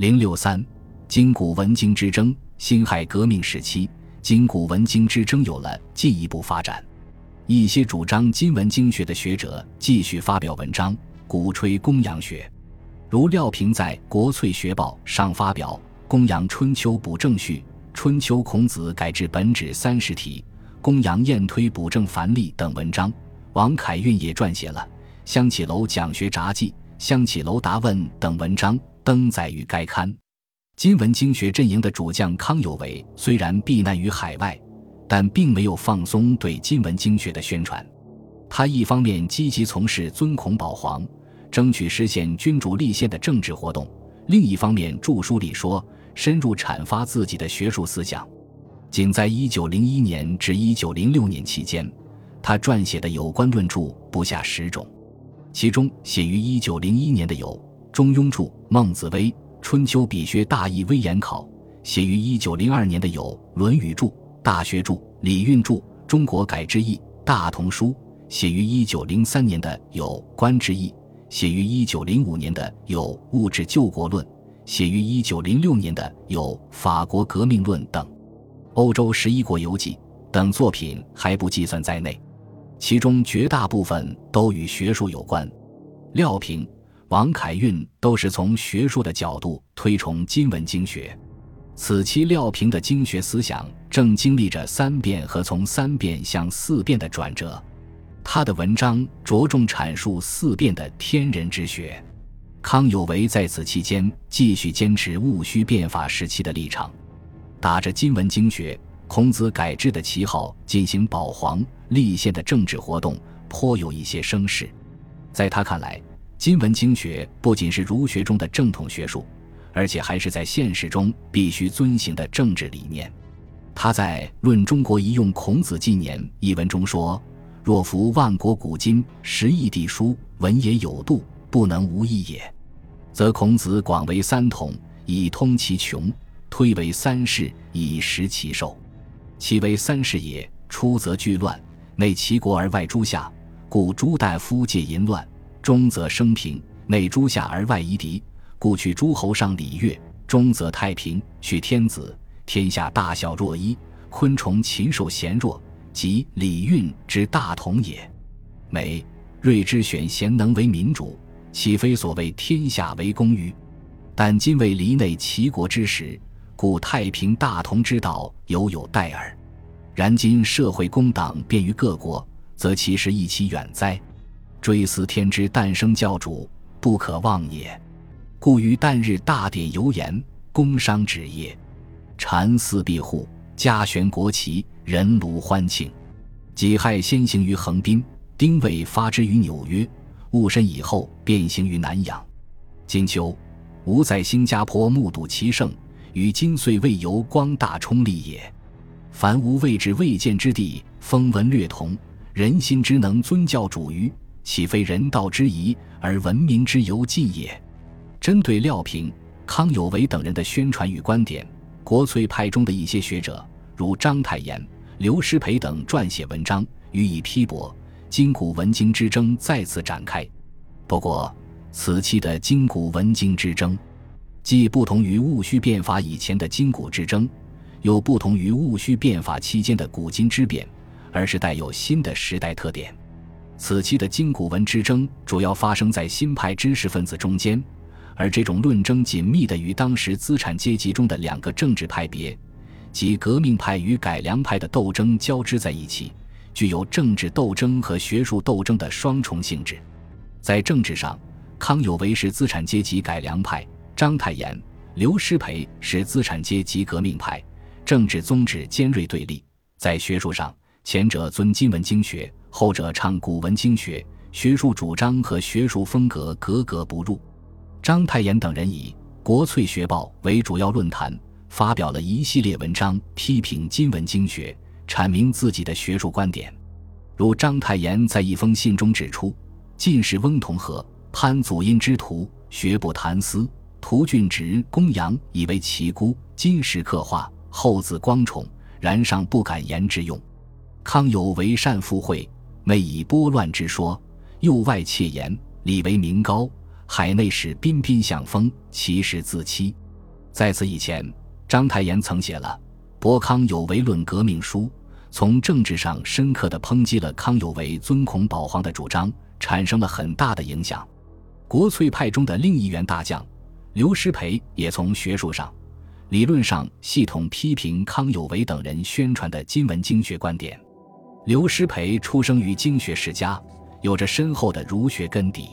零六三，金古文经之争，辛亥革命时期，金古文经之争有了进一步发展。一些主张金文经学的学者继续发表文章，鼓吹公羊学，如廖平在《国粹学报》上发表《公羊春秋补正序》《春秋孔子改制本旨三十题》《公羊晏推补正繁例》等文章。王凯运也撰写了《香起楼讲学札记》《香起楼答问》等文章。登载于该刊。金文经学阵营的主将康有为虽然避难于海外，但并没有放松对金文经学的宣传。他一方面积极从事尊孔保皇、争取实现君主立宪的政治活动，另一方面著书立说，深入阐发自己的学术思想。仅在1901年至1906年期间，他撰写的有关论著不下十种，其中写于1901年的有。中庸注、孟子微、春秋笔学大义微言考，写于一九零二年的有《论语注》《大学注》《礼运注》《中国改之义》《大同书》，写于一九零三年的有《官之义》，写于一九零五年的有《物质救国论》，写于一九零六年的有《法国革命论》等，《欧洲十一国游记》等作品还不计算在内，其中绝大部分都与学术有关。廖平。王凯运都是从学术的角度推崇金文经学，此期廖平的经学思想正经历着三变和从三变向四变的转折。他的文章着重阐述四变的天人之学。康有为在此期间继续坚持戊戌变法时期的立场，打着金文经学、孔子改制的旗号进行保皇立宪的政治活动，颇有一些声势。在他看来，金文经学不仅是儒学中的正统学术，而且还是在现实中必须遵行的政治理念。他在《论中国一用孔子纪年》一文中说：“若夫万国古今十亿地书，文也有度，不能无义也。则孔子广为三统，以通其穷；推为三世，以实其寿。其为三世也，出则巨乱，内齐国而外诸夏，故诸大夫借淫乱。”中则生平，内诸夏而外夷狄，故去诸侯上礼乐；中则太平，去天子，天下大小若一，昆虫禽兽贤弱，即礼运之大同也。美睿之选贤能为民主，岂非所谓天下为公于？但今为离内齐国之时，故太平大同之道犹有待耳。然今社会公党便于各国，则其实亦其远哉？追思天之诞生教主，不可忘也。故于旦日大典游言，工商止业，禅寺闭户，家悬国旗，人卢欢庆。己亥先行于横滨，丁未发之于纽约，戊申以后便行于南洋。金秋，吾在新加坡目睹其盛，与今岁未游光大冲立也。凡吾未至未见之地，风闻略同，人心之能尊教主于？岂非人道之宜而文明之由尽也？针对廖平、康有为等人的宣传与观点，国粹派中的一些学者，如章太炎、刘师培等，撰写文章予以批驳。今古文经之争再次展开。不过，此期的今古文经之争，既不同于戊戌变法以前的今古之争，又不同于戊戌变法期间的古今之变，而是带有新的时代特点。此期的今古文之争主要发生在新派知识分子中间，而这种论争紧密地与当时资产阶级中的两个政治派别，即革命派与改良派的斗争交织在一起，具有政治斗争和学术斗争的双重性质。在政治上，康有为是资产阶级改良派，章太炎、刘师培是资产阶级革命派，政治宗旨尖锐对立；在学术上，前者尊金文经学。后者倡古文经学，学术主张和学术风格格格不入。章太炎等人以《国粹学报》为主要论坛，发表了一系列文章，批评金文经学，阐明自己的学术观点。如章太炎在一封信中指出，进士翁同龢、潘祖荫之徒，学不谈思；涂俊直、公羊以为其孤，金石刻画，后自光宠，然尚不敢言之用。康有为善附会。昧以拨乱之说，右外窃言，礼为名高；海内使彬彬相风，其实自欺。在此以前，章太炎曾写了《博康有为论革命书》，从政治上深刻地抨击了康有为尊孔保皇的主张，产生了很大的影响。国粹派中的另一员大将刘师培也从学术上、理论上系统批评康有为等人宣传的金文经学观点。刘师培出生于经学世家，有着深厚的儒学根底。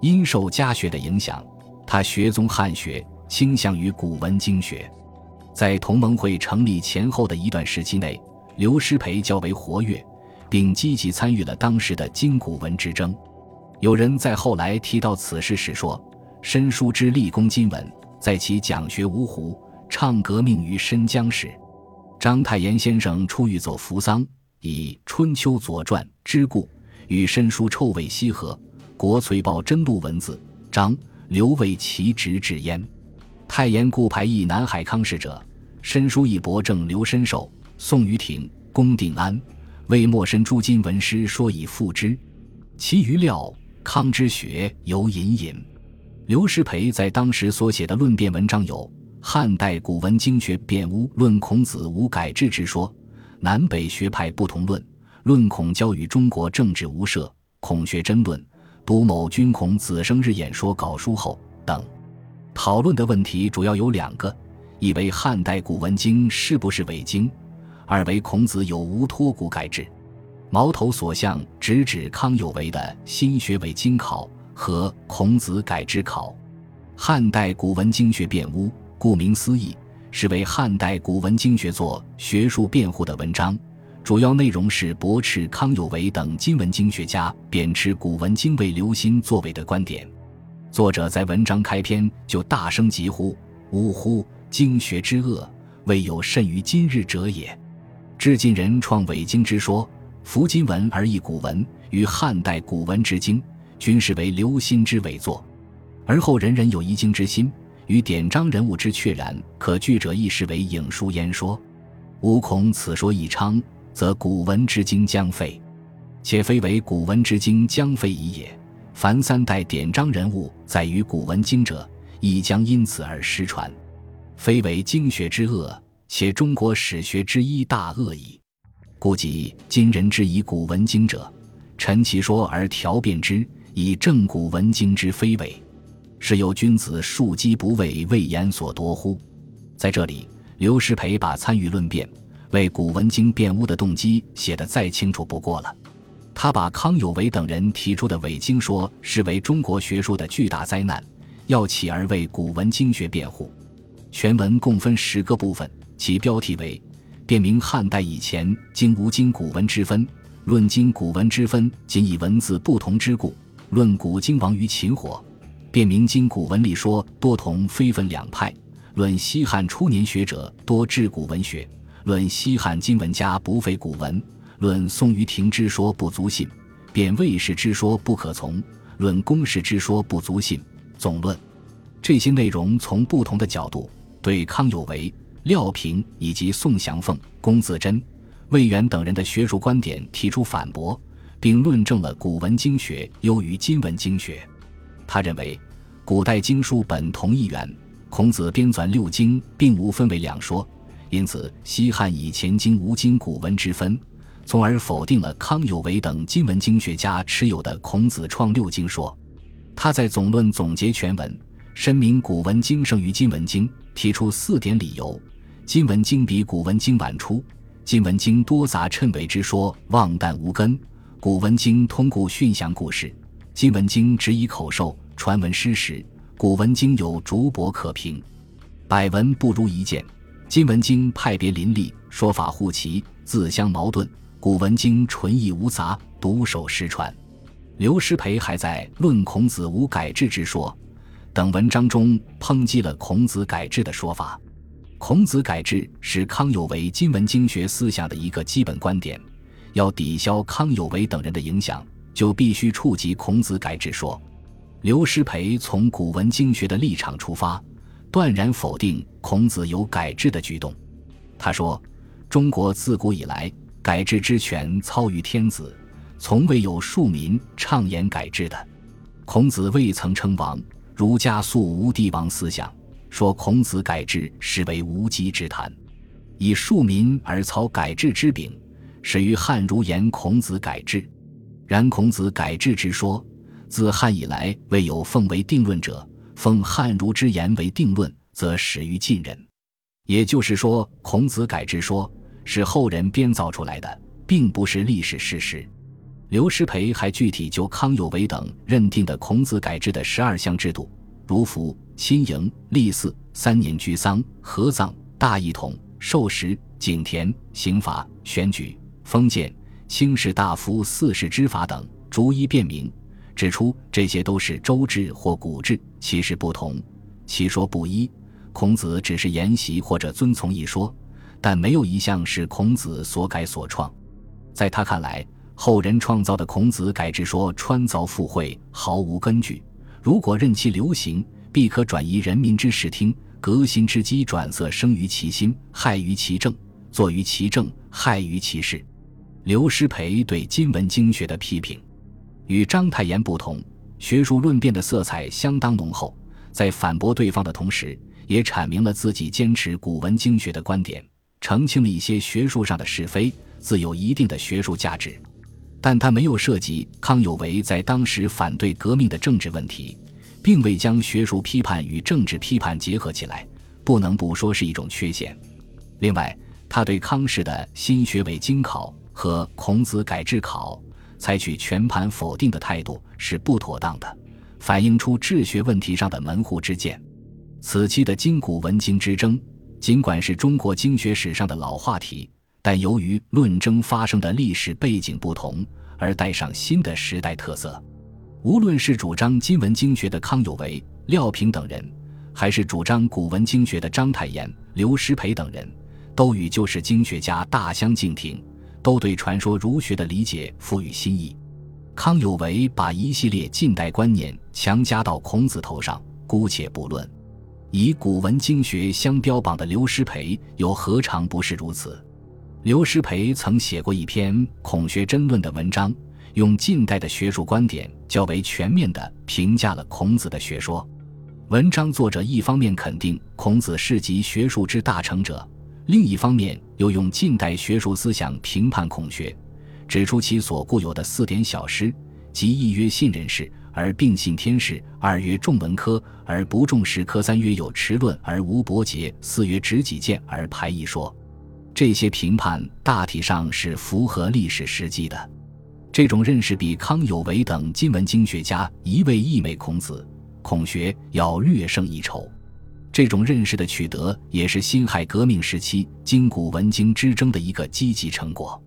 因受家学的影响，他学宗汉学，倾向于古文经学。在同盟会成立前后的一段时期内，刘师培较为活跃，并积极参与了当时的经古文之争。有人在后来提到此事时说：“申叔之立功今文，在其讲学芜湖，倡革命于申江时。”章太炎先生出狱走扶桑。以《春秋左传》之故，与申叔臭味西合，国粹报真录文字，章刘为其直至焉。太炎故排异南海康氏者，申叔以博正刘申寿、宋于庭、龚定安为莫申诸金文师说以复之。其余料康之学犹隐隐。刘师培在当时所写的论辩文章有《汉代古文经学辩屋论孔子无改制之说》。南北学派不同论，论孔教与中国政治无涉，孔学争论，读某君孔子生日演说稿书后等，讨论的问题主要有两个：一为汉代古文经是不是伪经；二为孔子有无托古改制。矛头所向直指康有为的新学伪经考和孔子改制考。汉代古文经学辩屋，顾名思义。是为汉代古文经学作学术辩护的文章，主要内容是驳斥康有为等今文经学家贬斥古文经为留心作伪的观点。作者在文章开篇就大声疾呼：“呜呼！经学之恶，未有甚于今日者也。至今人创伪经之说，服今文而异古文，与汉代古文之经，均是为留心之伪作。而后人人有疑经之心。”与典章人物之确然，可据者亦视为影书言说。吾恐此说一昌，则古文之经将废，且非为古文之经将废已也。凡三代典章人物在于古文经者，亦将因此而失传，非为经学之恶，且中国史学之一大恶矣。故即今人之以古文经者，陈其说而调辩之，以正古文经之非伪。是有君子庶几不为魏言所夺乎？在这里，刘师培把参与论辩、为古文经辩污的动机写得再清楚不过了。他把康有为等人提出的伪经说视为中国学术的巨大灾难，要起而为古文经学辩护。全文共分十个部分，其标题为：辨明汉代以前经无经古文之分，论经古文之分仅以文字不同之故，论古经亡于秦火。辨明今古文理说多同非分两派，论西汉初年学者多治古文学，论西汉今文家不废古文，论宋于庭之说不足信，辩魏氏之说不可从，论公氏之说不足信。总论这些内容，从不同的角度对康有为、廖平以及宋祥凤、龚自珍、魏源等人的学术观点提出反驳，并论证了古文经学优于今文经学。他认为，古代经书本同一源，孔子编纂六经并无分为两说，因此西汉以前经无经古文之分，从而否定了康有为等今文经学家持有的孔子创六经说。他在总论总结全文，申明古文经胜于今文经，提出四点理由：今文经比古文经晚出，今文经多杂称伪之说，妄诞无根；古文经通故训祥故事，今文经只以口授。传闻失实，古文经有竹帛可凭，百闻不如一见。今文经派别林立，说法互齐，自相矛盾；古文经纯意无杂，独守失传。刘师培还在《论孔子无改制之说》等文章中抨击了孔子改制的说法。孔子改制是康有为今文经学思想的一个基本观点，要抵消康有为等人的影响，就必须触及孔子改制说。刘师培从古文经学的立场出发，断然否定孔子有改制的举动。他说：“中国自古以来，改制之权操于天子，从未有庶民畅言改制的。孔子未曾称王，儒家素无帝王思想，说孔子改制实为无稽之谈，以庶民而操改制之柄，始于汉儒言孔子改制。然孔子改制之说，自汉以来未有奉为定论者，奉汉儒之言为定论，则始于晋人。也就是说，孔子改制说是后人编造出来的，并不是历史事实。刘师培还具体就康有为等认定的孔子改制的十二项制度，如服、亲迎、立嗣、三年居丧、合葬、大一统、授时、井田、刑罚、选举、封建、卿士大夫四世之法等，逐一辨明，指出这些都是周制或古制，其实不同，其说不一。孔子只是沿袭或者遵从一说，但没有一项是孔子所改所创。在他看来。后人创造的孔子改制说穿凿附会，毫无根据。如果任其流行，必可转移人民之视听，革新之机转色生于其心，害于其政；作于其政，害于其事。刘师培对今文经学的批评，与章太炎不同，学术论辩的色彩相当浓厚。在反驳对方的同时，也阐明了自己坚持古文经学的观点，澄清了一些学术上的是非，自有一定的学术价值。但他没有涉及康有为在当时反对革命的政治问题，并未将学术批判与政治批判结合起来，不能不说是一种缺陷。另外，他对康氏的新学伪经考和孔子改制考采取全盘否定的态度是不妥当的，反映出治学问题上的门户之见。此期的今古文经之争，尽管是中国经学史上的老话题。但由于论争发生的历史背景不同，而带上新的时代特色。无论是主张今文经学的康有为、廖平等人，还是主张古文经学的章太炎、刘师培等人，都与旧式经学家大相径庭，都对传说儒学的理解赋予新意。康有为把一系列近代观念强加到孔子头上，姑且不论；以古文经学相标榜的刘师培，又何尝不是如此？刘师培曾写过一篇《孔学真论》的文章，用近代的学术观点较为全面地评价了孔子的学说。文章作者一方面肯定孔子是集学术之大成者，另一方面又用近代学术思想评判孔学，指出其所固有的四点小失：即一曰信人事而并信天事；二曰重文科而不重实科；三曰有持论而无博结；四曰执己见而排异说。这些评判大体上是符合历史实际的，这种认识比康有为等今文经学家一味溢美孔子、孔学要略胜一筹。这种认识的取得，也是辛亥革命时期经古文经之争的一个积极成果。